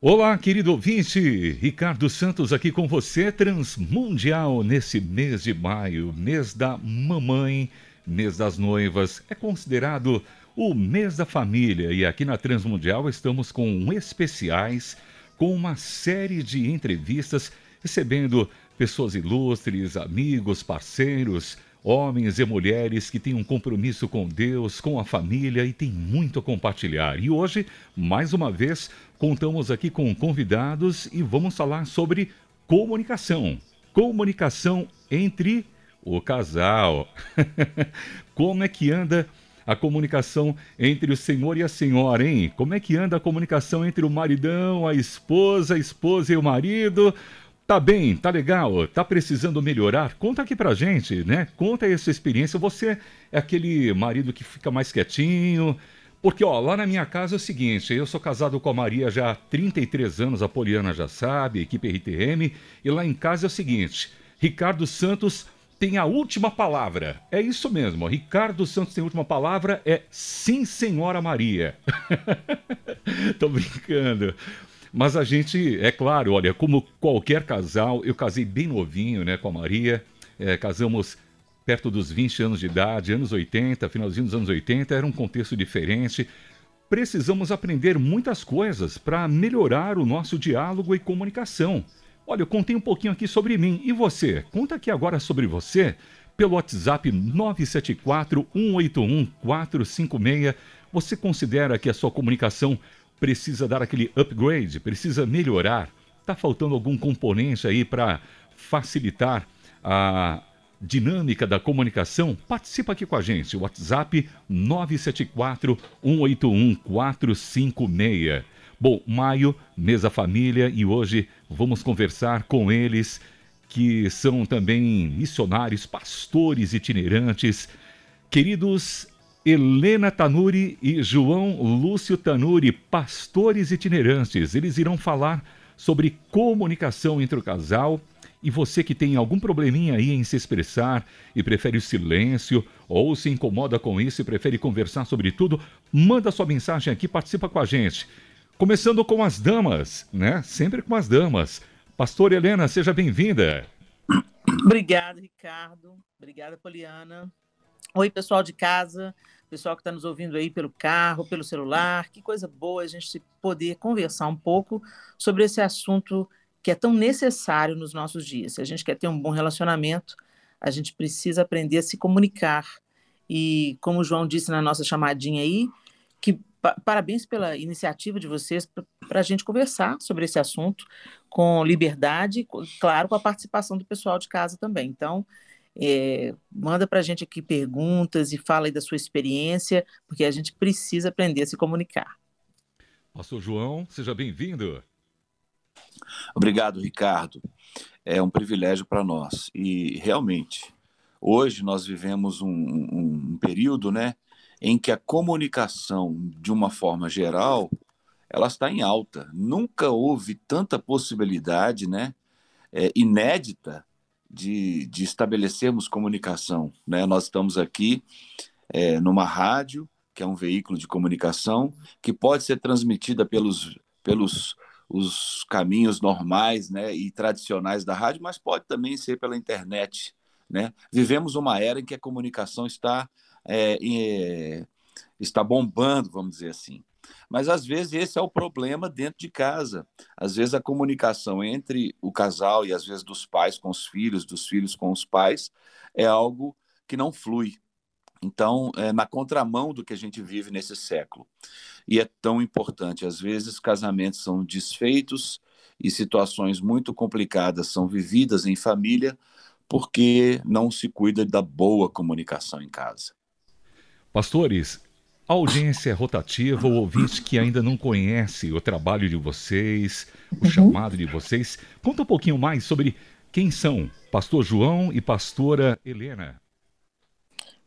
Olá, querido ouvinte, Ricardo Santos aqui com você, Transmundial, nesse mês de maio, mês da mamãe, mês das noivas, é considerado o mês da família. E aqui na Transmundial estamos com especiais, com uma série de entrevistas, recebendo pessoas ilustres, amigos, parceiros, homens e mulheres que têm um compromisso com Deus, com a família e têm muito a compartilhar. E hoje, mais uma vez, contamos aqui com convidados e vamos falar sobre comunicação. Comunicação entre o casal. Como é que anda a comunicação entre o senhor e a senhora, hein? Como é que anda a comunicação entre o maridão, a esposa, a esposa e o marido? Tá bem, tá legal, tá precisando melhorar? Conta aqui pra gente, né? Conta essa experiência. Você é aquele marido que fica mais quietinho. Porque, ó, lá na minha casa é o seguinte: eu sou casado com a Maria já há 33 anos, a Poliana já sabe, equipe RTM. E lá em casa é o seguinte: Ricardo Santos tem a última palavra. É isso mesmo, Ricardo Santos tem a última palavra, é sim, senhora Maria. Tô brincando. Mas a gente, é claro, olha, como qualquer casal, eu casei bem novinho, né, com a Maria. É, casamos perto dos 20 anos de idade, anos 80, finalzinho dos anos 80, era um contexto diferente. Precisamos aprender muitas coisas para melhorar o nosso diálogo e comunicação. Olha, eu contei um pouquinho aqui sobre mim. E você? Conta aqui agora sobre você pelo WhatsApp 974 181 456. Você considera que a sua comunicação precisa dar aquele upgrade, precisa melhorar, está faltando algum componente aí para facilitar a dinâmica da comunicação? Participa aqui com a gente, WhatsApp 974 181 456. Bom, maio, mesa família e hoje vamos conversar com eles que são também missionários, pastores itinerantes. Queridos Helena Tanuri e João Lúcio Tanuri, pastores itinerantes. Eles irão falar sobre comunicação entre o casal. E você que tem algum probleminha aí em se expressar e prefere o silêncio ou se incomoda com isso e prefere conversar sobre tudo, manda sua mensagem aqui, participa com a gente. Começando com as damas, né? Sempre com as damas. Pastor Helena, seja bem-vinda. Obrigada, Ricardo. Obrigada, Poliana. Oi, pessoal de casa pessoal que está nos ouvindo aí pelo carro, pelo celular. Que coisa boa a gente poder conversar um pouco sobre esse assunto que é tão necessário nos nossos dias. Se a gente quer ter um bom relacionamento, a gente precisa aprender a se comunicar. E como o João disse na nossa chamadinha aí, que parabéns pela iniciativa de vocês para a gente conversar sobre esse assunto com liberdade, claro, com a participação do pessoal de casa também. Então, é, manda para a gente aqui perguntas e fala aí da sua experiência, porque a gente precisa aprender a se comunicar. Pastor João, seja bem-vindo. Obrigado, Ricardo. É um privilégio para nós. E realmente, hoje nós vivemos um, um, período né, em que a comunicação, de uma forma geral, ela está em alta. Nunca houve tanta possibilidade né, é, inédita de, de estabelecermos comunicação. Né? Nós estamos aqui é, numa rádio, que é um veículo de comunicação, que pode ser transmitida pelos, pelos os caminhos normais né, e tradicionais da rádio, mas pode também ser pela internet. Né? Vivemos uma era em que a comunicação está, é, é, está bombando, vamos dizer assim. Mas às vezes esse é o problema dentro de casa. Às vezes a comunicação entre o casal e às vezes dos pais com os filhos, dos filhos com os pais, é algo que não flui. Então, é na contramão do que a gente vive nesse século. E é tão importante. Às vezes, casamentos são desfeitos e situações muito complicadas são vividas em família porque não se cuida da boa comunicação em casa. Pastores, audiência rotativa, o ouvinte que ainda não conhece o trabalho de vocês, o uhum. chamado de vocês. Conta um pouquinho mais sobre quem são Pastor João e Pastora Helena.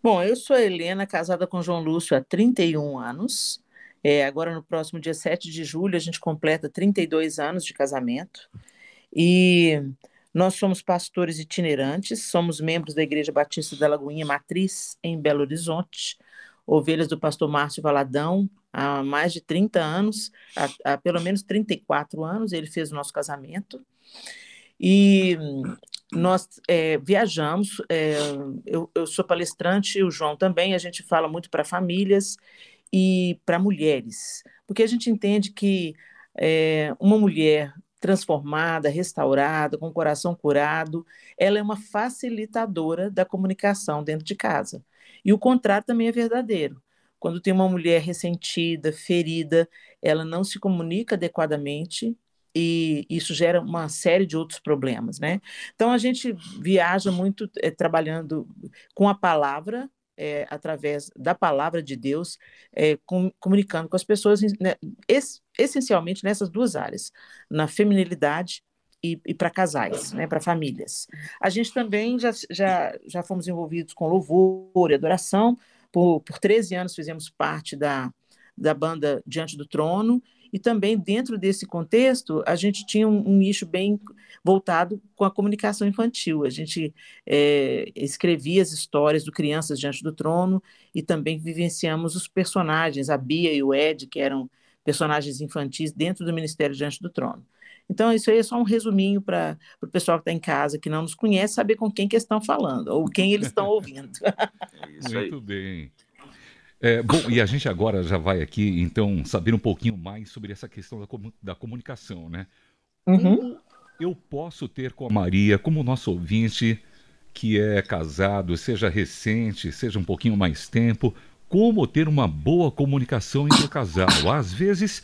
Bom, eu sou Helena, casada com João Lúcio há 31 anos. É, agora, no próximo dia 7 de julho, a gente completa 32 anos de casamento. E nós somos pastores itinerantes, somos membros da Igreja Batista da Lagoinha Matriz, em Belo Horizonte ovelhas do pastor Márcio Valadão há mais de 30 anos, há, há pelo menos 34 anos, ele fez o nosso casamento. E nós é, viajamos, é, eu, eu, sou palestrante, o João também, a gente fala muito para famílias e para mulheres, porque a gente entende que é, uma mulher transformada, restaurada, com o coração curado, ela é uma facilitadora da comunicação dentro de casa. E o contrário também é verdadeiro. Quando tem uma mulher ressentida, ferida, ela não se comunica adequadamente e isso gera uma série de outros problemas, né? Então a gente viaja muito é, trabalhando com a palavra, é, através da palavra de Deus, é, com, comunicando com as pessoas, né, es, essencialmente nessas duas áreas, na feminilidade e, e para casais, né, para famílias. A gente também já, já, já fomos envolvidos com louvor e adoração, por, por 13 anos fizemos parte da, da banda Diante do Trono, e também dentro desse contexto, a gente tinha um, um nicho bem voltado com a comunicação infantil. A gente é, escrevia as histórias do Crianças Diante do Trono e também vivenciamos os personagens, a Bia e o Ed, que eram personagens infantis dentro do Ministério Diante do Trono. Então, isso aí é só um resuminho para o pessoal que está em casa, que não nos conhece, saber com quem que estão falando, ou quem eles estão ouvindo. É Muito bem. É, bom, e a gente agora já vai aqui, então, saber um pouquinho mais sobre essa questão da, da comunicação, né? Uhum. Como eu posso ter com a Maria, como nosso ouvinte, que é casado, seja recente, seja um pouquinho mais tempo, como ter uma boa comunicação entre o casal? Às vezes,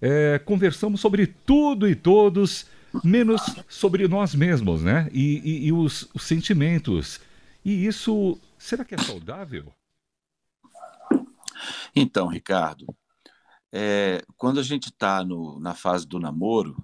é, conversamos sobre tudo e todos, menos sobre nós mesmos, né? E, e, e os, os sentimentos. E isso, será que é saudável? Então, Ricardo, é, quando a gente está na fase do namoro,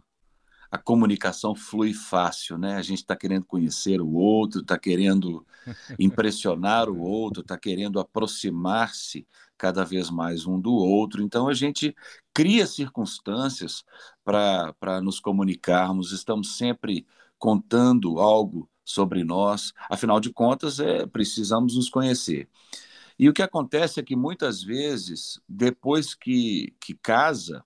a comunicação flui fácil, né? A gente está querendo conhecer o outro, está querendo impressionar o outro, está querendo aproximar-se cada vez mais um do outro. Então a gente cria circunstâncias para nos comunicarmos, estamos sempre contando algo sobre nós, afinal de contas, é, precisamos nos conhecer. E o que acontece é que muitas vezes, depois que, que casa,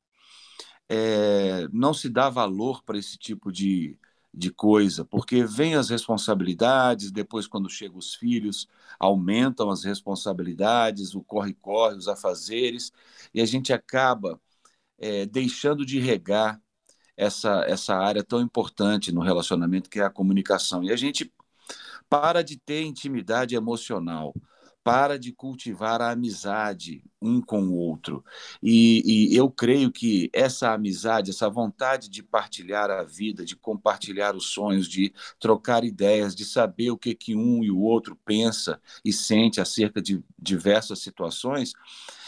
é, não se dá valor para esse tipo de, de coisa, porque vem as responsabilidades, depois, quando chegam os filhos, aumentam as responsabilidades, o corre-corre, os afazeres, e a gente acaba é, deixando de regar essa, essa área tão importante no relacionamento, que é a comunicação. E a gente para de ter intimidade emocional para de cultivar a amizade um com o outro. E, e, eu creio que essa amizade, essa vontade de partilhar a vida, de compartilhar os sonhos, de trocar ideias, de saber o que, que um e o outro pensa e sente acerca de diversas situações,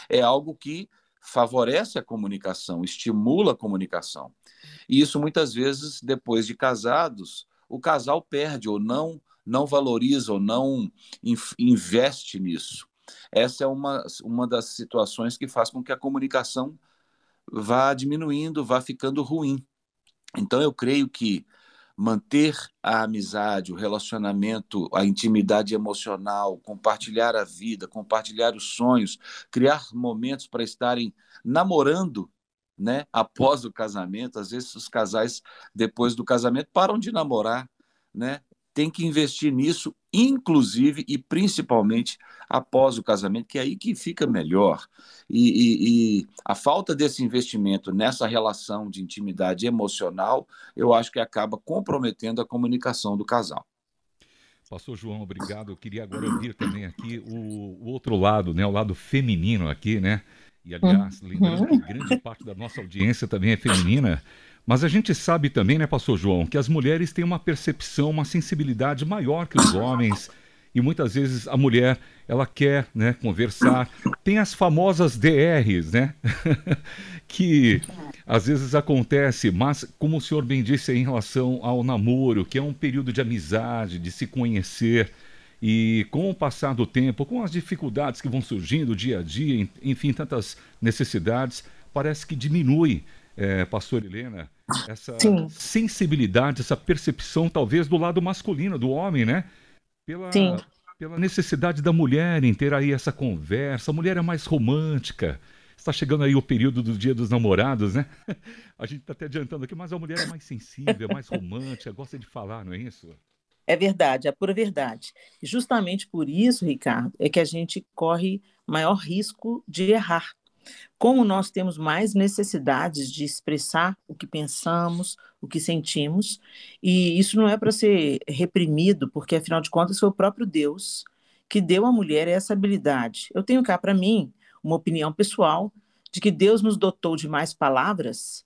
é algo que favorece a comunicação, estimula a comunicação. E isso muitas vezes, depois de casados, o casal perde ou não não valoriza ou não investe nisso. Essa é uma, uma das situações que faz com que a comunicação vá diminuindo, vá ficando ruim. Então, eu creio que manter a amizade, o relacionamento, a intimidade emocional, compartilhar a vida, compartilhar os sonhos, criar momentos para estarem namorando, né, após o casamento. Às vezes os casais depois do casamento param de namorar, né? Tem que investir nisso, inclusive e principalmente após o casamento, que é aí que fica melhor. E, e, e, a falta desse investimento nessa relação de intimidade emocional, eu acho que acaba comprometendo a comunicação do casal. Pastor João, obrigado. Eu queria agora ouvir também aqui o, o outro lado, né, o lado feminino aqui, né? E aliás, lembrando que grande parte da nossa audiência também é feminina. Mas a gente sabe também, né, pastor João, que as mulheres têm uma percepção, uma sensibilidade maior que os homens. E muitas vezes a mulher, ela quer né, conversar. Tem as famosas DRs, né? que às vezes acontece, mas como o senhor bem disse em relação ao namoro, que é um período de amizade, de se conhecer. E com o passar do tempo, com as dificuldades que vão surgindo dia a dia, enfim, tantas necessidades, parece que diminui é, pastor Helena, essa Sim. sensibilidade, essa percepção talvez do lado masculino do homem, né? Pela, Sim. Pela necessidade da mulher em ter aí essa conversa. A mulher é mais romântica. Está chegando aí o período do Dia dos Namorados, né? A gente está até adiantando aqui, mas a mulher é mais sensível, é mais romântica, gosta de falar, não é isso? É verdade, é pura verdade. E justamente por isso, Ricardo, é que a gente corre maior risco de errar. Como nós temos mais necessidades de expressar o que pensamos, o que sentimos, e isso não é para ser reprimido, porque afinal de contas foi o próprio Deus que deu à mulher essa habilidade. Eu tenho cá para mim uma opinião pessoal de que Deus nos dotou de mais palavras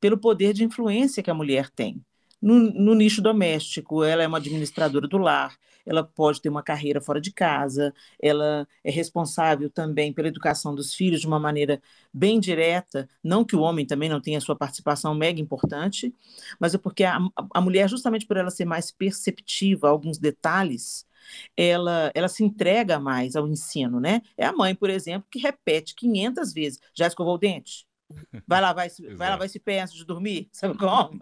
pelo poder de influência que a mulher tem. No, no, nicho doméstico, ela é uma administradora do lar, ela pode ter uma carreira fora de casa, ela é responsável também pela educação dos filhos de uma maneira bem direta, não que o homem também não tenha sua participação mega importante, mas é porque a, a mulher, justamente por ela ser mais perceptiva a alguns detalhes, ela, ela se entrega mais ao ensino, né? É a mãe, por exemplo, que repete 500 vezes, já escovou o dente? Vai lá, vai, vai lá, vai se pé antes de dormir, sabe como?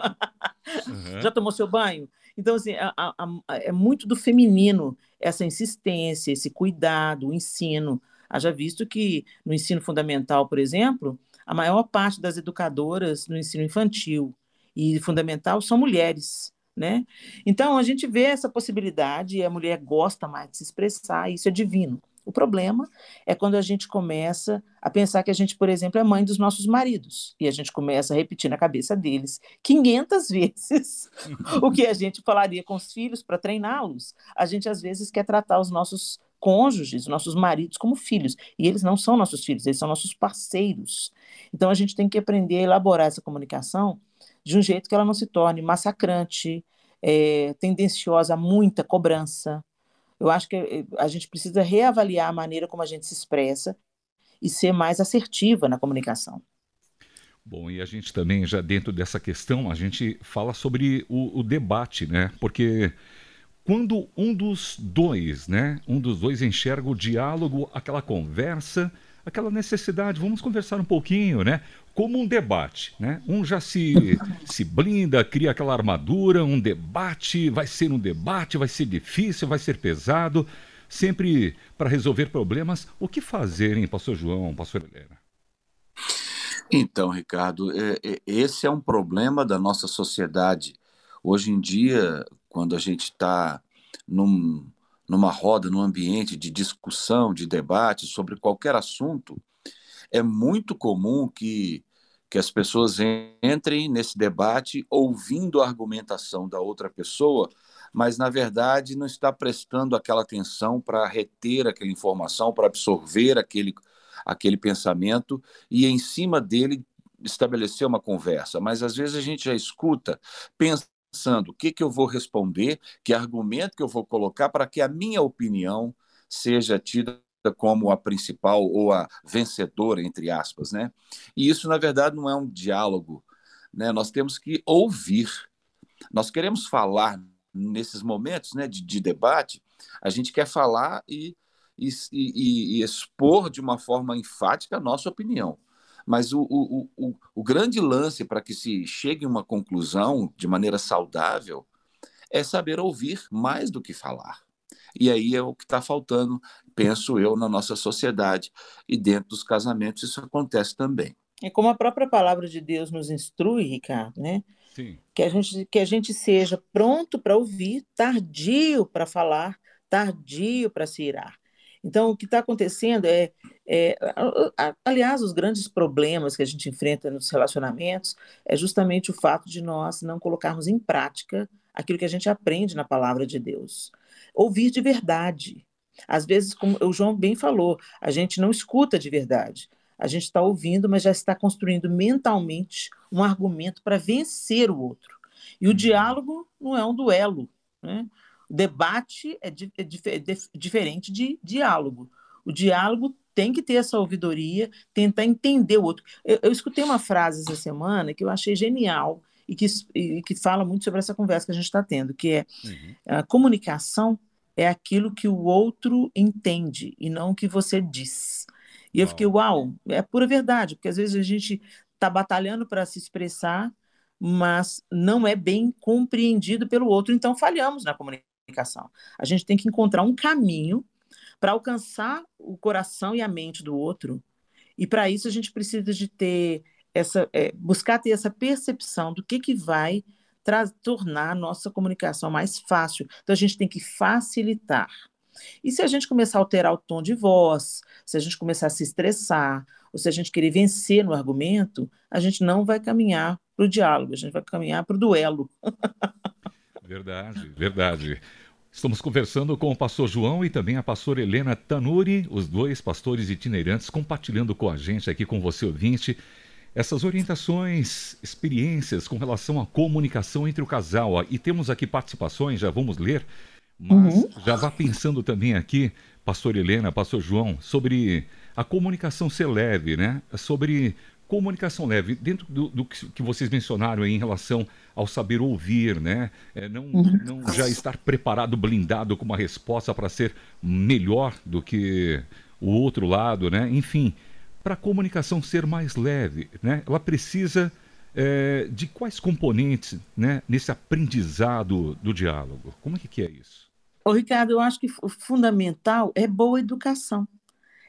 Uhum. Já tomou seu banho? Então, assim, a, a, a, é muito do feminino essa insistência, esse cuidado, o ensino. Haja visto que no ensino fundamental, por exemplo, a maior parte das educadoras no ensino infantil e fundamental são mulheres né? Então a gente vê essa possibilidade e a mulher gosta mais de se expressar, e isso é divino. O problema é quando a gente começa a pensar que a gente, por exemplo, é mãe dos nossos maridos e a gente começa a repetir na cabeça deles 500 vezes o que a gente falaria com os filhos para treiná-los. A gente às vezes quer tratar os nossos cônjuges, nossos maridos como filhos, e eles não são nossos filhos, eles são nossos parceiros. Então a gente tem que aprender a elaborar essa comunicação de um jeito que ela não se torne massacrante, é, tendenciosa a muita cobrança. Eu acho que eh, a gente precisa reavaliar a maneira como a gente se expressa e ser mais assertiva na comunicação. Bom, e a gente também, já dentro dessa questão, a gente fala sobre o, o debate, né? Porque quando um dos dois, né? Um dos dois enxerga o diálogo, aquela conversa, aquela necessidade, vamos conversar um pouquinho, né? Como um debate, né? Um já se, se blinda, cria aquela armadura, um debate, vai ser um debate, vai ser difícil, vai ser pesado, sempre para resolver problemas. O que fazer, hein, pastor João, pastor Helena? Então, Ricardo, é, é, esse é um problema da nossa sociedade. Hoje em dia, quando a gente está num, numa roda, num ambiente de discussão, de debate sobre qualquer assunto, é muito comum que, que as pessoas entrem nesse debate ouvindo a argumentação da outra pessoa, mas na verdade não está prestando aquela atenção para reter aquela informação, para absorver aquele, aquele pensamento e em cima dele estabelecer uma conversa. Mas às vezes a gente já escuta, pensa pensando o que, que eu vou responder, que argumento que eu vou colocar para que a minha opinião seja tida como a principal ou a vencedora, entre aspas. Né? E isso, na verdade, não é um diálogo. Né? Nós temos que ouvir. Nós queremos falar nesses momentos né, de, de debate, a gente quer falar e, e, e, e expor de uma forma enfática a nossa opinião. Mas o, o, o, o grande lance para que se chegue a uma conclusão de maneira saudável é saber ouvir mais do que falar. E aí é o que está faltando, penso eu, na nossa sociedade. E dentro dos casamentos isso acontece também. É como a própria palavra de Deus nos instrui, Ricardo, né? Sim. Que a gente, que a gente seja pronto para ouvir, tardio para falar, tardio para se irar. Então, o que está acontecendo é, é, aliás, os grandes problemas que a gente enfrenta nos relacionamentos é justamente o fato de nós não colocarmos em prática aquilo que a gente aprende na palavra de Deus. Ouvir de verdade. Às vezes, como o João bem falou, a gente não escuta de verdade. A gente está ouvindo, mas já está construindo mentalmente um argumento para vencer o outro. E o uhum. diálogo não é um duelo. Né? Debate é, di é dif é diferente de diálogo. O diálogo tem que ter essa ouvidoria, tentar entender o outro. Eu, eu escutei uma frase essa semana que eu achei genial e que, e que fala muito sobre essa conversa que a gente está tendo, que é uhum. a comunicação é aquilo que o outro entende e não o que você diz. E uau. eu fiquei, uau, é pura verdade, porque às vezes a gente está batalhando para se expressar, mas não é bem compreendido pelo outro, então falhamos na comunicação comunicação. A gente tem que encontrar um caminho para alcançar o coração e a mente do outro. E para isso a gente precisa de ter essa, é, buscar ter essa percepção do que, que vai tornar a nossa comunicação mais fácil. Então a gente tem que facilitar. E se a gente começar a alterar o tom de voz, se a gente começar a se estressar, ou se a gente querer vencer no argumento, a gente não vai caminhar para o diálogo, a gente vai caminhar para o duelo. verdade, verdade. Estamos conversando com o pastor João e também a pastora Helena Tanuri, os dois pastores itinerantes, compartilhando com a gente aqui, com você ouvinte, essas orientações, experiências com relação à comunicação entre o casal. E temos aqui participações, já vamos ler, mas uhum. já vá pensando também aqui, pastor Helena, pastor João, sobre a comunicação ser leve, né? Sobre comunicação leve, dentro do, do que vocês mencionaram aí em relação ao saber ouvir, né? É, não, uhum. não já estar preparado, blindado com uma resposta para ser melhor do que o outro lado, né? Enfim, para a comunicação ser mais leve, né? Ela precisa é, de quais componentes, né? Nesse aprendizado do diálogo. Como é que é isso? Ô, Ricardo, eu acho que o fundamental é boa educação.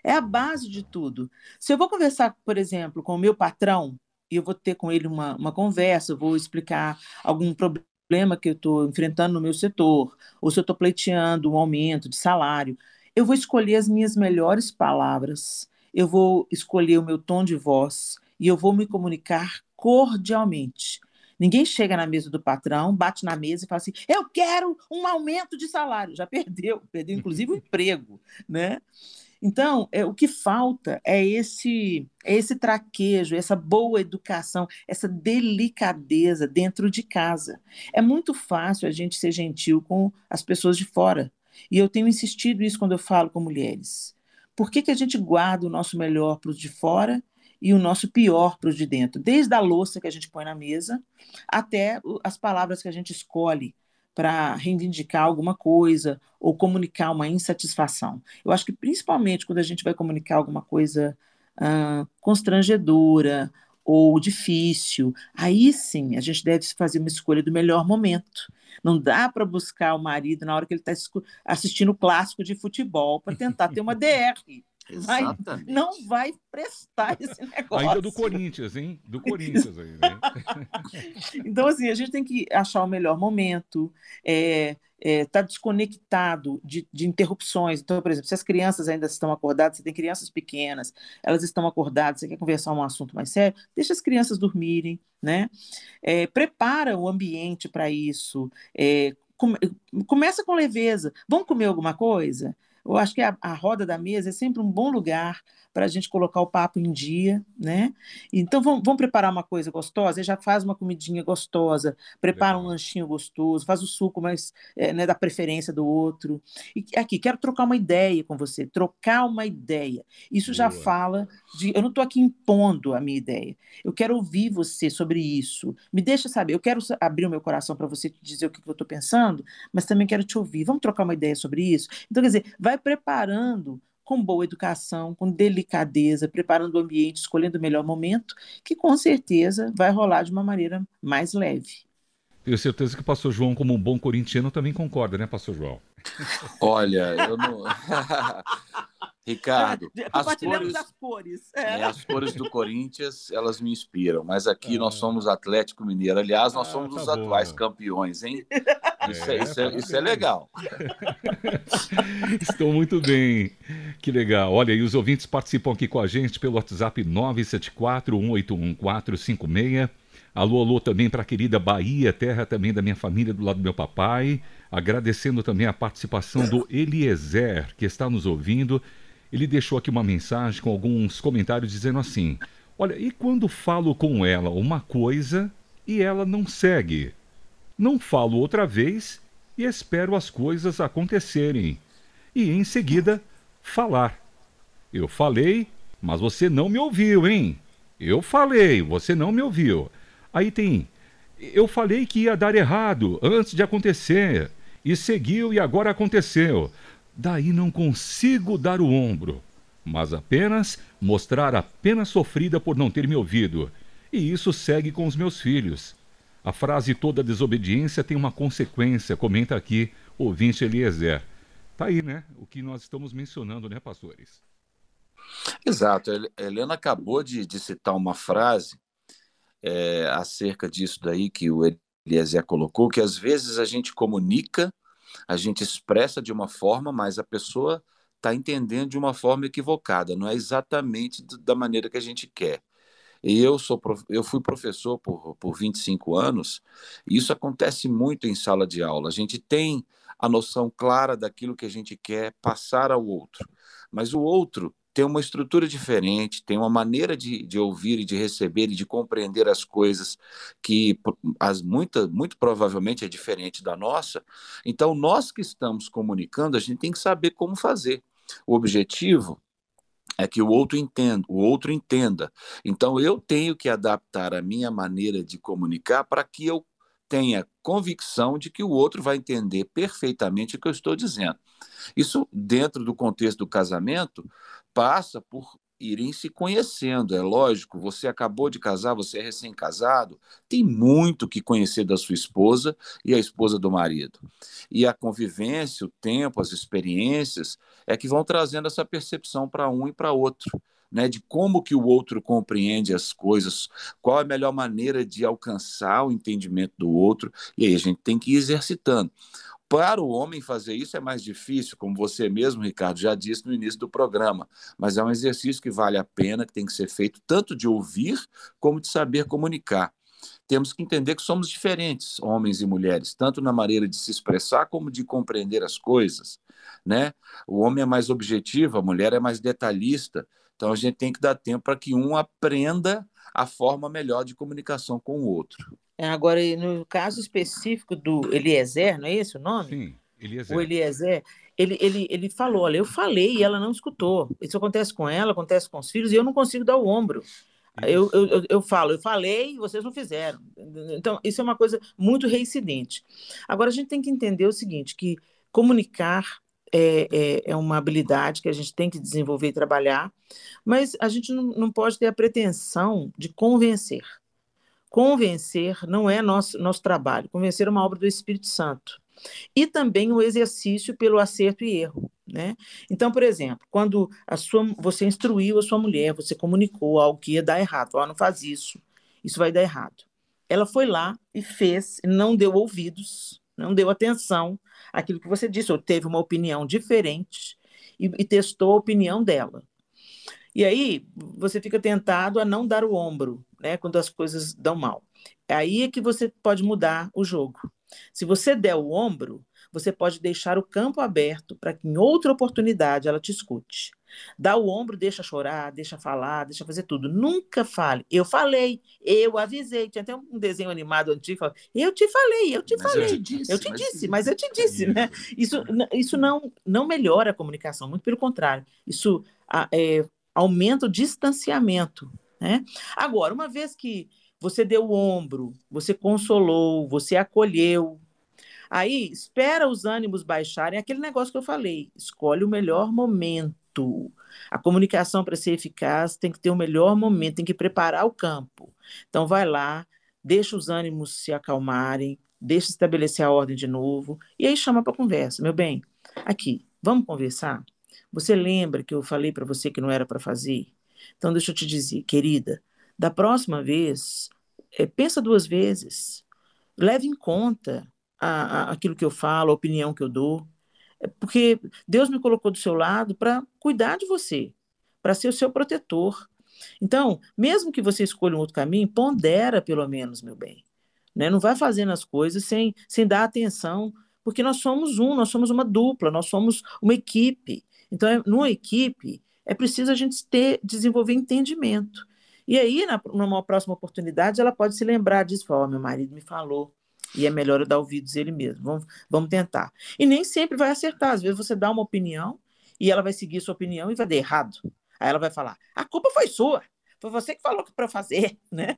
É a base de tudo. Se eu vou conversar, por exemplo, com o meu patrão, e eu vou ter com ele uma, uma conversa, vou explicar algum problema que eu estou enfrentando no meu setor, ou se eu estou pleiteando um aumento de salário, eu vou escolher as minhas melhores palavras, eu vou escolher o meu tom de voz e eu vou me comunicar cordialmente. Ninguém chega na mesa do patrão, bate na mesa e fala assim: eu quero um aumento de salário. Já perdeu, perdeu inclusive o emprego, né? Então, é, o que falta é esse, é esse traquejo, essa boa educação, essa delicadeza dentro de casa. É muito fácil a gente ser gentil com as pessoas de fora. E eu tenho insistido isso quando eu falo com mulheres. Por que, que a gente guarda o nosso melhor para os de fora e o nosso pior para os de dentro? Desde a louça que a gente põe na mesa até as palavras que a gente escolhe para reivindicar alguma coisa ou comunicar uma insatisfação. Eu acho que principalmente quando a gente vai comunicar alguma coisa constrangedora ou difícil, aí sim a gente deve fazer uma escolha do melhor momento. Não dá para buscar o marido na hora que ele está assistindo o clássico de futebol para tentar ter uma DR. Exatamente. Vai, não vai prestar esse negócio. Ainda do Corinthians, hein? Do Corinthians aí, né? então, assim, a gente tem que achar o melhor momento, é, é, tá desconectado de, de, interrupções. Então, por exemplo, se as crianças ainda estão acordadas, você tem crianças pequenas, elas estão acordadas, você quer conversar um assunto mais sério, deixa as crianças dormirem, né? É, prepara o ambiente para isso. É, come, começa com leveza. Vamos comer alguma coisa? Eu acho que a, a roda da mesa é sempre um bom lugar para a gente colocar o papo em dia, né? Então vamos, vamos preparar uma coisa gostosa, já faz uma comidinha gostosa, prepara um lanchinho gostoso, faz o suco mais é, né, da preferência do outro. E aqui, quero trocar uma ideia com você, trocar uma ideia. Isso Boa. já fala de. Eu não estou aqui impondo a minha ideia. Eu quero ouvir você sobre isso. Me deixa saber. Eu quero abrir o meu coração para você dizer o que eu estou pensando, mas também quero te ouvir. Vamos trocar uma ideia sobre isso? Então, quer dizer, vai preparando com boa educação, com delicadeza, preparando o ambiente, escolhendo o melhor momento, que com certeza vai rolar de uma maneira mais leve. Tenho certeza que o pastor João, como um bom corintiano, também concorda, né, pastor João? Olha, eu não. Ricardo, é, as cores, as cores. É. É, as cores do Corinthians, elas me inspiram, mas aqui nós ah. somos Atlético Mineiro. Aliás, nós ah, somos tá os bom. atuais campeões, hein? Isso é, isso é, tá isso é legal. Estou muito bem. Que legal. Olha, e os ouvintes participam aqui com a gente pelo WhatsApp 974 181 Alô, alô também para a querida Bahia, terra também da minha família, do lado do meu papai. Agradecendo também a participação do Eliezer, que está nos ouvindo ele deixou aqui uma mensagem com alguns comentários dizendo assim: Olha, e quando falo com ela uma coisa e ela não segue? Não falo outra vez e espero as coisas acontecerem. E em seguida, falar. Eu falei, mas você não me ouviu, hein? Eu falei, você não me ouviu. Aí tem. Eu falei que ia dar errado antes de acontecer. E seguiu e agora aconteceu. Daí não consigo dar o ombro, mas apenas mostrar a pena sofrida por não ter me ouvido. E isso segue com os meus filhos. A frase toda desobediência tem uma consequência, comenta aqui ouvinte Eliezer. Tá aí, né? O que nós estamos mencionando, né, pastores? Exato. Helena acabou de, de citar uma frase é, acerca disso daí que o Eliezer colocou, que às vezes a gente comunica, a gente expressa de uma forma, mas a pessoa está entendendo de uma forma equivocada, não é exatamente da maneira que a gente quer. E eu, sou, eu fui professor por, por 25 anos, e isso acontece muito em sala de aula. A gente tem a noção clara daquilo que a gente quer passar ao outro, mas o outro tem uma estrutura diferente, tem uma maneira de, de ouvir e de receber e de compreender as coisas que as muita, muito provavelmente é diferente da nossa. Então, nós que estamos comunicando, a gente tem que saber como fazer. O objetivo é que o outro entenda, o outro entenda. Então eu tenho que adaptar a minha maneira de comunicar para que eu tenha convicção de que o outro vai entender perfeitamente o que eu estou dizendo. Isso dentro do contexto do casamento passa por irem se conhecendo. É lógico, você acabou de casar, você é recém-casado, tem muito que conhecer da sua esposa e a esposa do marido. E a convivência, o tempo, as experiências é que vão trazendo essa percepção para um e para outro. Né, de como que o outro compreende as coisas, qual a melhor maneira de alcançar o entendimento do outro, e aí a gente tem que ir exercitando. Para o homem fazer isso é mais difícil, como você mesmo, Ricardo, já disse no início do programa, mas é um exercício que vale a pena, que tem que ser feito tanto de ouvir como de saber comunicar. Temos que entender que somos diferentes, homens e mulheres, tanto na maneira de se expressar como de compreender as coisas. Né? O homem é mais objetivo, a mulher é mais detalhista. Então a gente tem que dar tempo para que um aprenda a forma melhor de comunicação com o outro. É, agora, no caso específico do Eliezer, não é esse o nome? Sim, Eliezer. O Eliezer, ele, ele, ele falou: olha, eu falei e ela não escutou. Isso acontece com ela, acontece com os filhos, e eu não consigo dar o ombro. Eu, eu, eu, eu, falo, eu falei e vocês não fizeram. Então, isso é uma coisa muito reincidente. Agora, a gente tem que entender o seguinte: que comunicar é, é, é, uma habilidade que a gente tem que desenvolver e trabalhar, mas a gente não, não pode ter a pretensão de convencer. Convencer não é nosso, nosso trabalho, convencer é uma obra do Espírito Santo. E também o exercício pelo acerto e erro. Né? Então, por exemplo, quando a sua, você instruiu a sua mulher, você comunicou algo que ia dar errado, oh, não faz isso, isso vai dar errado. Ela foi lá e fez, não deu ouvidos, não deu atenção àquilo que você disse, ou teve uma opinião diferente e, e testou a opinião dela. E aí você fica tentado a não dar o ombro, né, quando as coisas dão mal. Aí é que você pode mudar o jogo. Se você der o ombro, você pode deixar o campo aberto para que em outra oportunidade ela te escute. Dá o ombro, deixa chorar, deixa falar, deixa fazer tudo. Nunca fale. Eu falei, eu avisei. Tinha até um desenho animado antigo, falando, eu te falei, eu te mas falei. Eu te disse, eu te mas disse, mas eu te disse, né? Isso, isso não, não melhora a comunicação, muito pelo contrário. Isso é, aumenta o distanciamento. Né? Agora, uma vez que você deu o ombro, você consolou, você acolheu, aí espera os ânimos baixarem, é aquele negócio que eu falei, escolhe o melhor momento. A comunicação para ser eficaz tem que ter o melhor momento, tem que preparar o campo. Então vai lá, deixa os ânimos se acalmarem, deixa estabelecer a ordem de novo e aí chama para conversa, meu bem. Aqui, vamos conversar? Você lembra que eu falei para você que não era para fazer? Então, deixa eu te dizer, querida, da próxima vez, é, pensa duas vezes. Leve em conta a, a, aquilo que eu falo, a opinião que eu dou. É porque Deus me colocou do seu lado para cuidar de você, para ser o seu protetor. Então, mesmo que você escolha um outro caminho, pondera pelo menos, meu bem. Né? Não vai fazendo as coisas sem, sem dar atenção, porque nós somos um, nós somos uma dupla, nós somos uma equipe. Então, é, numa equipe, é preciso a gente ter, desenvolver entendimento. E aí, na, numa próxima oportunidade, ela pode se lembrar disso. Falar, oh, meu marido me falou, e é melhor eu dar ouvidos ele mesmo. Vamos, vamos tentar. E nem sempre vai acertar. Às vezes você dá uma opinião e ela vai seguir sua opinião e vai dar errado. Aí ela vai falar: a culpa foi sua, foi você que falou para fazer. Né?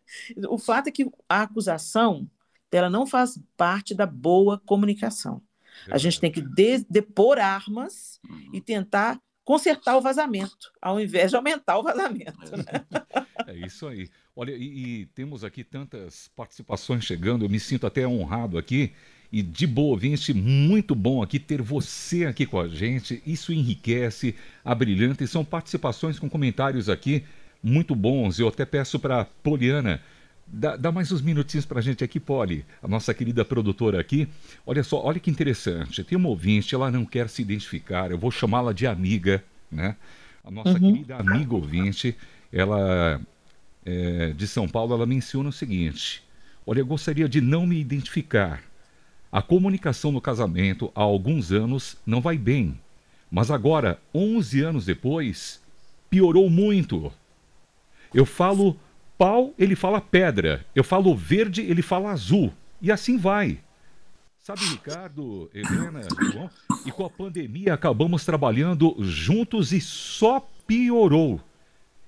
O fato é que a acusação ela não faz parte da boa comunicação. A gente tem que de, depor armas e tentar consertar o vazamento, ao invés de aumentar o vazamento. É, né? é isso aí. Olha, e, e, temos aqui tantas participações chegando, eu me sinto até honrado aqui. E de boa ouvinte, muito bom aqui ter você aqui com a gente. Isso enriquece, abrilhanta e são participações com comentários aqui muito bons. Eu até peço para Poliana Dá, dá, mais uns minutinhos para a gente aqui, Poli, a nossa querida produtora aqui. Olha só, olha que interessante. Tem uma ouvinte, ela não quer se identificar, eu vou chamá-la de amiga, né? A nossa uhum. querida amiga ouvinte, ela é, de São Paulo, ela menciona o seguinte: Olha, eu gostaria de não me identificar. A comunicação no casamento há alguns anos não vai bem, mas agora, 11 anos depois, piorou muito. Eu falo pau, ele fala pedra. Eu falo verde, ele fala azul. E assim vai. Sabe, Ricardo, Helena, João? E com a pandemia acabamos trabalhando juntos e só piorou.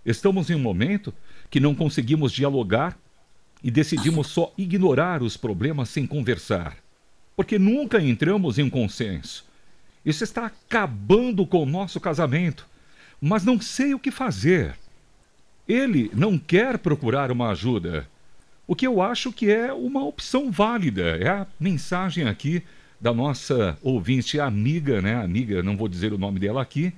Estamos em um momento que não conseguimos dialogar e decidimos só ignorar os problemas sem conversar. Porque nunca entramos em um consenso. Isso está acabando com o nosso casamento. Mas não sei o que fazer. Ele não quer procurar uma ajuda. O que eu acho que é uma opção válida. É a mensagem aqui da nossa ouvinte amiga, né? Amiga, não vou dizer o nome dela aqui.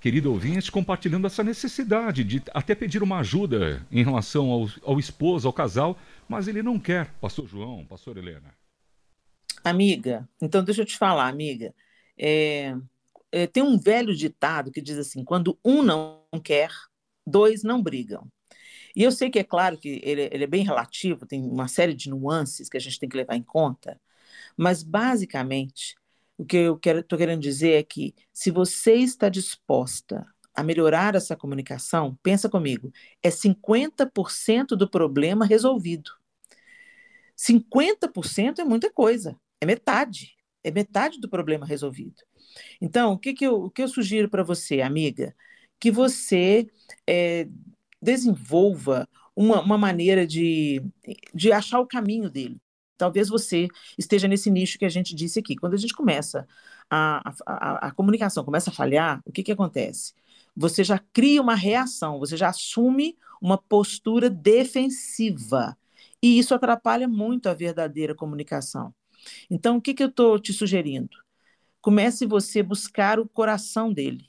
Querido ouvinte, compartilhando essa necessidade de até pedir uma ajuda em relação ao, ao esposo, ao casal, mas ele não quer, pastor João, pastor Helena. Amiga, então deixa eu te falar, amiga. É, é, tem um velho ditado que diz assim: quando um não quer, dois não brigam. E eu sei que é claro que ele, ele, é bem relativo, tem uma série de nuances que a gente tem que levar em conta, mas basicamente o que eu estou querendo dizer é que se você está disposta a melhorar essa comunicação, pensa comigo, é 50% do problema resolvido. 50% é muita coisa, é metade, é metade do problema resolvido. Então, o que, que, eu, o que eu sugiro para você, amiga? Que você é, desenvolva uma, uma maneira de, de achar o caminho dele. Talvez você esteja nesse nicho que a gente disse aqui. Quando a gente começa, a, a, a comunicação começa a falhar, o que, que acontece? Você já cria uma reação, você já assume uma postura defensiva. E isso atrapalha muito a verdadeira comunicação. Então, o que, que eu estou te sugerindo? Comece você a buscar o coração dele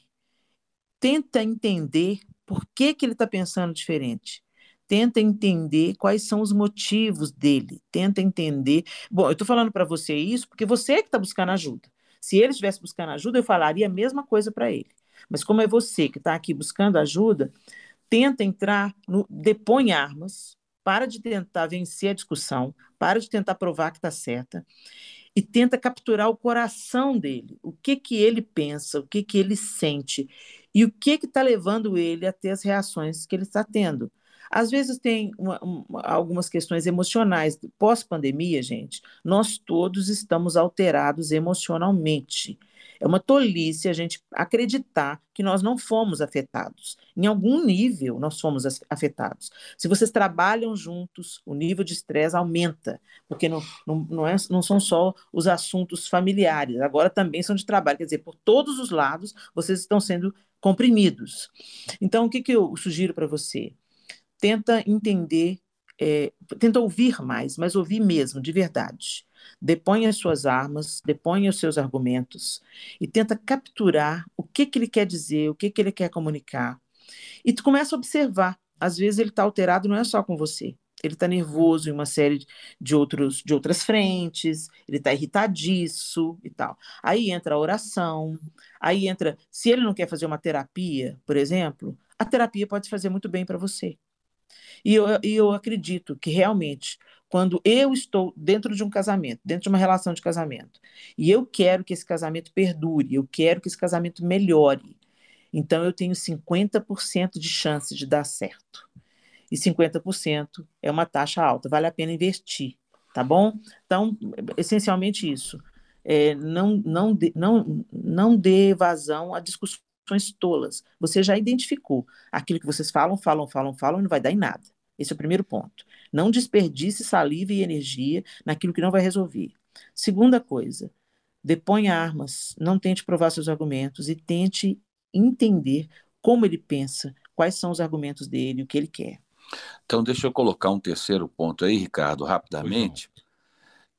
tenta entender por que, que ele está pensando diferente. Tenta entender quais são os motivos dele. Tenta entender. Bom, eu estou falando para você isso porque você é que está buscando ajuda. Se ele estivesse buscando ajuda, eu falaria a mesma coisa para ele. Mas como é você que está aqui buscando ajuda, tenta entrar no. depõe armas, para de tentar vencer a discussão, para de tentar provar que está certa e tenta capturar o coração dele, o que que ele pensa, o que que ele sente e o que está levando ele a ter as reações que ele está tendo. Às vezes tem uma, uma, algumas questões emocionais. Pós-pandemia, gente, nós todos estamos alterados emocionalmente. É uma tolice a gente acreditar que nós não fomos afetados. Em algum nível, nós fomos afetados. Se vocês trabalham juntos, o nível de estresse aumenta, porque não, não, não, é, não são só os assuntos familiares, agora também são de trabalho. Quer dizer, por todos os lados, vocês estão sendo comprimidos. Então, o que, que eu sugiro para você? Tenta entender, é, tenta ouvir mais, mas ouvir mesmo, de verdade. Depõe as suas armas, depõe os seus argumentos e tenta capturar o que, que ele quer dizer, o que, que ele quer comunicar. E tu começa a observar. Às vezes ele está alterado, não é só com você. Ele está nervoso em uma série de, outros, de outras frentes, ele está irritadiço e tal. Aí entra a oração, aí entra. Se ele não quer fazer uma terapia, por exemplo, a terapia pode fazer muito bem para você. E eu, e eu acredito que realmente quando eu estou dentro de um casamento, dentro de uma relação de casamento, e eu quero que esse casamento perdure, eu quero que esse casamento melhore, então eu tenho 50% de chance de dar certo. E 50% é uma taxa alta, vale a pena investir, tá bom? Então, essencialmente isso. É, não, não, não, não dê vazão a discussões tolas. Você já identificou. Aquilo que vocês falam, falam, falam, falam, não vai dar em nada. Esse é o primeiro ponto. Não desperdice saliva e energia naquilo que não vai resolver. Segunda coisa, deponha armas, não tente provar seus argumentos e tente entender como ele pensa, quais são os argumentos dele, o que ele quer. Então, deixa eu colocar um terceiro ponto aí, Ricardo, rapidamente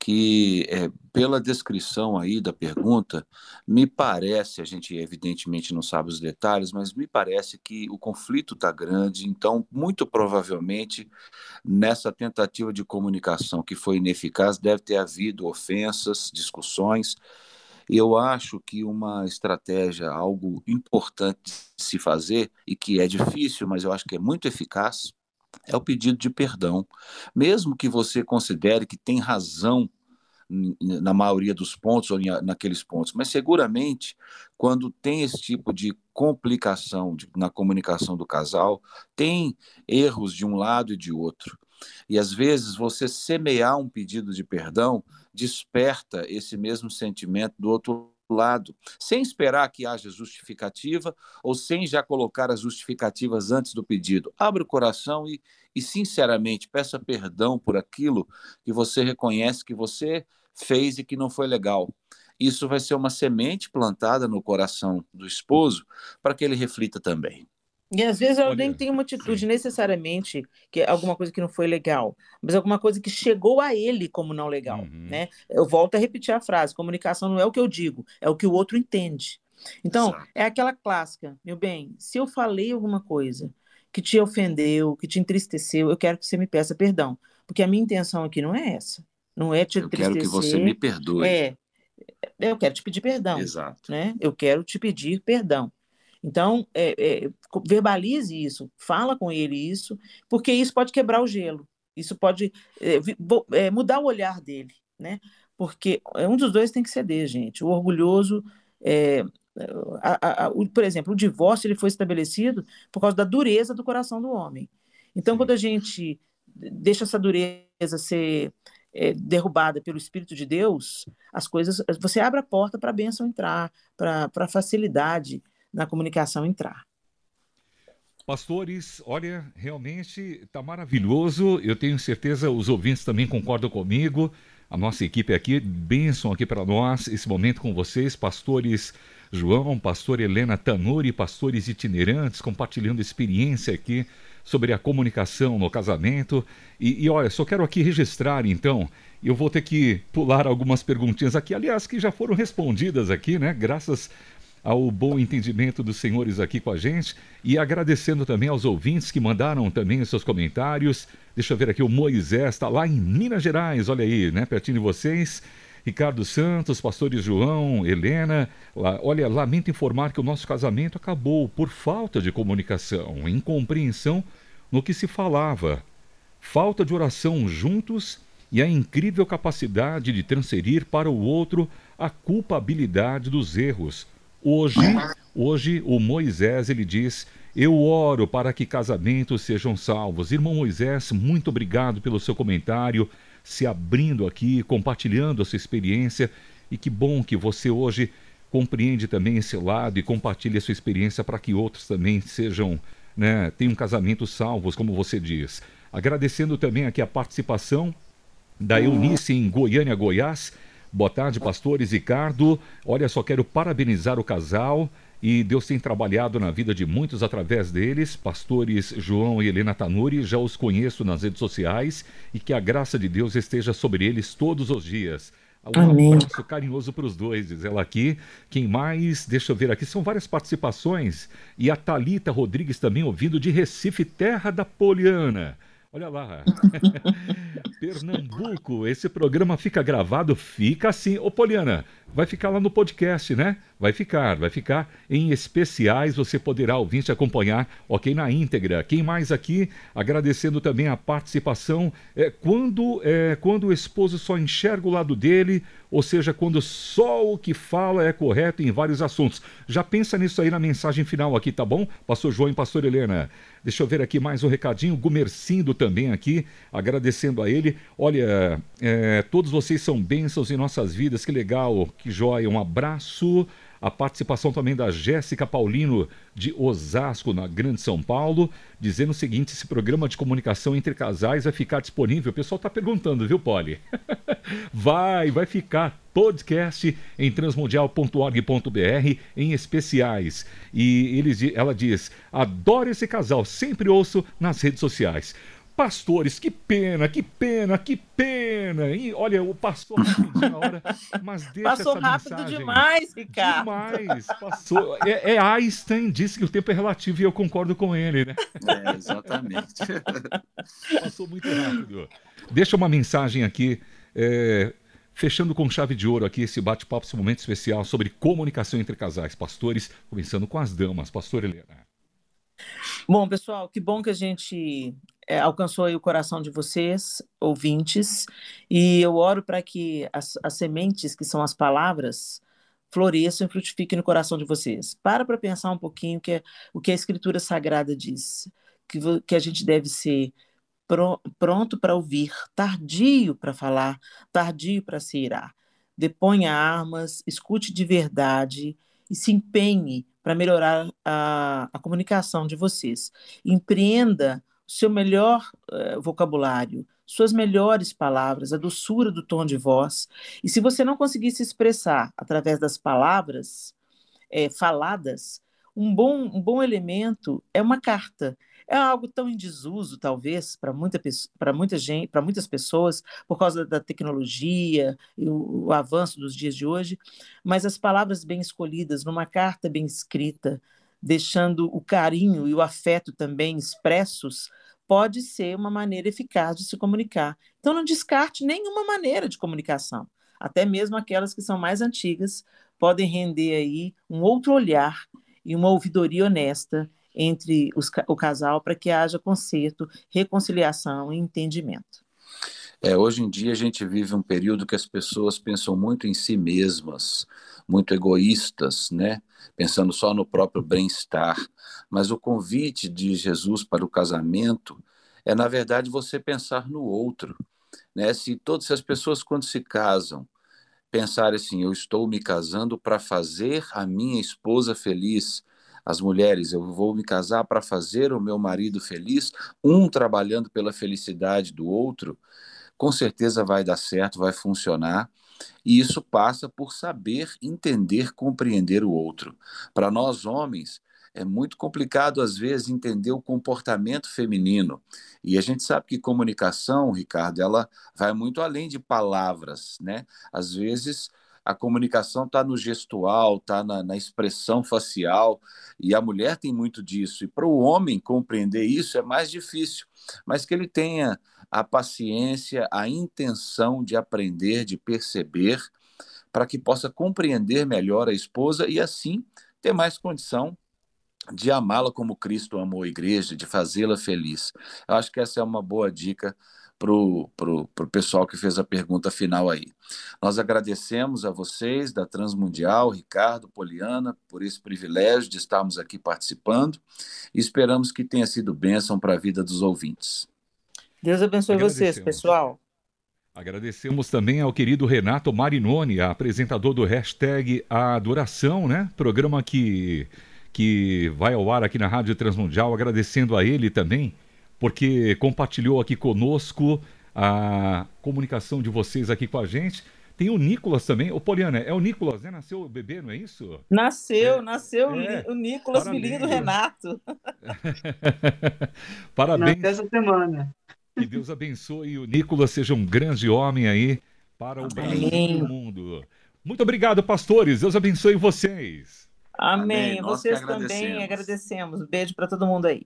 que, é, pela descrição aí da pergunta, me parece, a gente evidentemente não sabe os detalhes, mas me parece que o conflito está grande, então, muito provavelmente, nessa tentativa de comunicação que foi ineficaz, deve ter havido ofensas, discussões, eu acho que uma estratégia, algo importante de se fazer, e que é difícil, mas eu acho que é muito eficaz, é o pedido de perdão. Mesmo que você considere que tem razão na maioria dos pontos ou naqueles pontos, mas seguramente quando tem esse tipo de complicação de, na comunicação do casal, tem erros de um lado e de outro. E às vezes você semear um pedido de perdão desperta esse mesmo sentimento do outro lado, sem esperar que haja justificativa ou sem já colocar as justificativas antes do pedido. Abra o coração e, e sinceramente peça perdão por aquilo que você reconhece que você fez e que não foi legal. Isso vai ser uma semente plantada no coração do esposo para que ele reflita também. E às vezes eu nem tenho uma atitude necessariamente que é alguma coisa que não foi legal, mas alguma coisa que chegou a ele como não legal, uhum. né? Eu volto a repetir a frase: comunicação não é o que eu digo, é o que o outro entende. Então, Exato. é aquela clássica, meu bem, se eu falei alguma coisa que te ofendeu, que te entristeceu, eu quero que você me peça perdão, porque a minha intenção aqui não é essa. Não é te eu entristecer. Eu quero que você me perdoe. É, eu quero te pedir perdão. Exato. Né? Eu quero te pedir perdão. Então, é, é, verbalize isso, fala com ele isso, porque isso pode quebrar o gelo, isso pode é, é mudar o olhar dele, né? Porque um dos dois tem que ceder, gente. O orgulhoso, é, a, a, o, por exemplo, o divórcio ele foi estabelecido por causa da dureza do coração do homem. Então, quando a gente deixa essa dureza ser é, derrubada pelo Espírito de Deus, as coisas, você abre a porta para a bênção entrar, para a facilidade na comunicação entrar. Pastores, olha, realmente está maravilhoso. Eu tenho certeza os ouvintes também concordam comigo. A nossa equipe aqui, bênção aqui para nós, esse momento com vocês, pastores João, pastor Helena Tanuri, pastores itinerantes, compartilhando experiência aqui sobre a comunicação no casamento. E, e olha, só quero aqui registrar, então, eu vou ter que pular algumas perguntinhas aqui, aliás, que já foram respondidas aqui, né? Graças ao bom entendimento dos senhores aqui com a gente e agradecendo também aos ouvintes que mandaram também os seus comentários. Deixa eu ver aqui, o Moisés está lá em Minas Gerais, olha aí, né, pertinho de vocês. Ricardo Santos, pastores João, Helena. Lá, olha, lamento informar que o nosso casamento acabou por falta de comunicação, incompreensão no que se falava, falta de oração juntos e a incrível capacidade de transferir para o outro a culpabilidade dos erros. Hoje, hoje o Moisés ele diz: "Eu oro para que casamentos sejam salvos". Irmão Moisés, muito obrigado pelo seu comentário se abrindo aqui, compartilhando a sua experiência. E que bom que você hoje compreende também esse lado e compartilha a sua experiência para que outros também sejam, né, tenham casamentos salvos, como você diz. Agradecendo também aqui a participação da Eunice em Goiânia, Goiás. Boa tarde, pastores Ricardo. Olha, só quero parabenizar o casal e Deus tem trabalhado na vida de muitos através deles. Pastores João e Helena Tanuri, já os conheço nas redes sociais e que a graça de Deus esteja sobre eles todos os dias. Um Amém. abraço carinhoso para os dois, diz ela aqui. Quem mais? Deixa eu ver aqui. São várias participações. E a Talita Rodrigues também ouvindo de Recife, terra da Poliana. Olha lá. Pernambuco, esse programa fica gravado, fica assim. Ô Poliana, vai ficar lá no podcast, né? Vai ficar, vai ficar em especiais, você poderá ouvir e acompanhar, ok, na íntegra. Quem mais aqui, agradecendo também a participação, é, quando, é, quando o esposo só enxerga o lado dele, ou seja, quando só o que fala é correto em vários assuntos. Já pensa nisso aí na mensagem final aqui, tá bom? Pastor João e Pastor Helena. Deixa eu ver aqui mais um recadinho. Gumercindo também aqui, agradecendo a ele. Olha, é, todos vocês são bênçãos em nossas vidas, que legal, que joia. Um abraço. A participação também da Jéssica Paulino, de Osasco, na Grande São Paulo, dizendo o seguinte: esse programa de comunicação entre casais vai ficar disponível. O pessoal está perguntando, viu, Poli? vai, vai ficar podcast em transmundial.org.br em especiais. E ele, ela diz: adoro esse casal, sempre ouço nas redes sociais. Pastores, que pena, que pena, que pena. E olha, o pastor rapidinho hora, mas deixa Passou essa rápido mensagem. demais, Ricardo. Demais, passou. É, é, Einstein disse que o tempo é relativo e eu concordo com ele, né? É, exatamente. Passou muito rápido. Deixa uma mensagem aqui, é, fechando com chave de ouro aqui esse bate-papo, esse momento especial sobre comunicação entre casais, pastores, começando com as damas. Pastor Helena. Bom, pessoal, que bom que a gente é, alcançou o coração de vocês, ouvintes, e eu oro para que as, as, sementes, que são as palavras, floresçam e frutifiquem no coração de vocês. Para para pensar um pouquinho que é, o que a Escritura Sagrada diz, que, que a gente deve ser pronto para ouvir, tardio para falar, tardio para se irar. Deponha armas, escute de verdade e se empenhe para melhorar a, a comunicação de vocês. Empreenda seu melhor uh, vocabulário, suas melhores palavras, a doçura do tom de voz. E se você não conseguir se expressar através das palavras é, faladas, um bom, um bom elemento é uma carta. É algo tão em desuso, talvez, para muita, muita gente, para muitas pessoas, por causa da tecnologia e o, o avanço dos dias de hoje, mas as palavras bem escolhidas, numa carta bem escrita, deixando o carinho e o afeto também expressos, pode ser uma maneira eficaz de se comunicar. Então, não descarte nenhuma maneira de comunicação. Até mesmo aquelas que são mais antigas podem render aí um outro olhar e uma ouvidoria honesta entre os, o casal para que haja conserto, reconciliação e entendimento. É, hoje em dia a gente vive um período que as pessoas pensam muito em si mesmas, muito egoístas, né? Pensando só no próprio bem-estar. Mas o convite de Jesus para o casamento é, na verdade, você pensar no outro, né? Se todas as pessoas quando se casam pensarem assim, eu estou me casando para fazer a minha esposa feliz, as mulheres, eu vou me casar para fazer o meu marido feliz, um trabalhando pela felicidade do outro, com certeza vai dar certo, vai funcionar. E isso passa por saber entender, compreender o outro. Para nós homens, é muito complicado, às vezes, entender o comportamento feminino. E a gente sabe que comunicação, Ricardo, ela vai muito além de palavras, né? Às vezes, a comunicação está no gestual, está na, na, expressão facial, e a mulher tem muito disso. E para o homem compreender isso é mais difícil, mas que ele tenha a paciência, a intenção de aprender, de perceber, para que possa compreender melhor a esposa e assim ter mais condição de amá-la como Cristo amou a igreja, de fazê-la feliz. Eu acho que essa é uma boa dica para o pro, pro pessoal que fez a pergunta final aí. Nós agradecemos a vocês da Transmundial, Ricardo, Poliana, por esse privilégio de estarmos aqui participando e esperamos que tenha sido bênção para a vida dos ouvintes. Deus abençoe vocês, pessoal. Agradecemos também ao querido Renato Marinoni, apresentador do hashtag Adoração, né? Programa que, que vai ao ar aqui na Rádio Transmundial. Agradecendo a ele também, porque compartilhou aqui conosco a comunicação de vocês aqui com a gente. Tem o Nicolas também. O Poliana, é o Nicolas, né? Nasceu o bebê, não é isso? Nasceu, é. nasceu é. o Nicolas, Parabéns. filhinho do Renato. Parabéns. Nessa semana. Que Deus abençoe o Nicolas seja um grande homem aí para o bem do mundo. Muito obrigado, pastores. Deus abençoe vocês. Amém. Amém. Vocês também agradecemos. Beijo para todo mundo aí.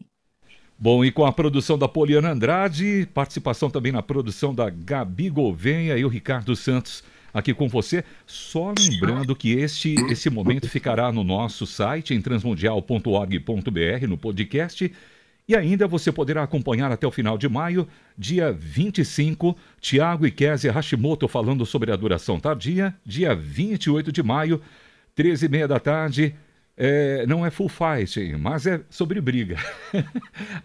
Bom, e com a produção da Poliana Andrade, participação também na produção da Gabi Gouveia e o Ricardo Santos aqui com você. Só lembrando que este, esse momento ficará no nosso site em transmundial.org.br, no podcast e ainda você poderá acompanhar até o final de maio, dia 25, Tiago e Kézia Hashimoto falando sobre a duração tardia. Dia 28 de maio, 13h30 da tarde. É, não é full fight, mas é sobre briga.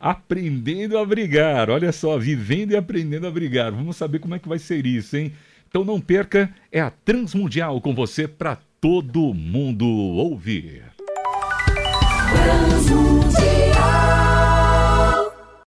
aprendendo a brigar. Olha só, vivendo e aprendendo a brigar. Vamos saber como é que vai ser isso, hein? Então não perca, é a Transmundial com você para todo mundo ouvir. Transmundial.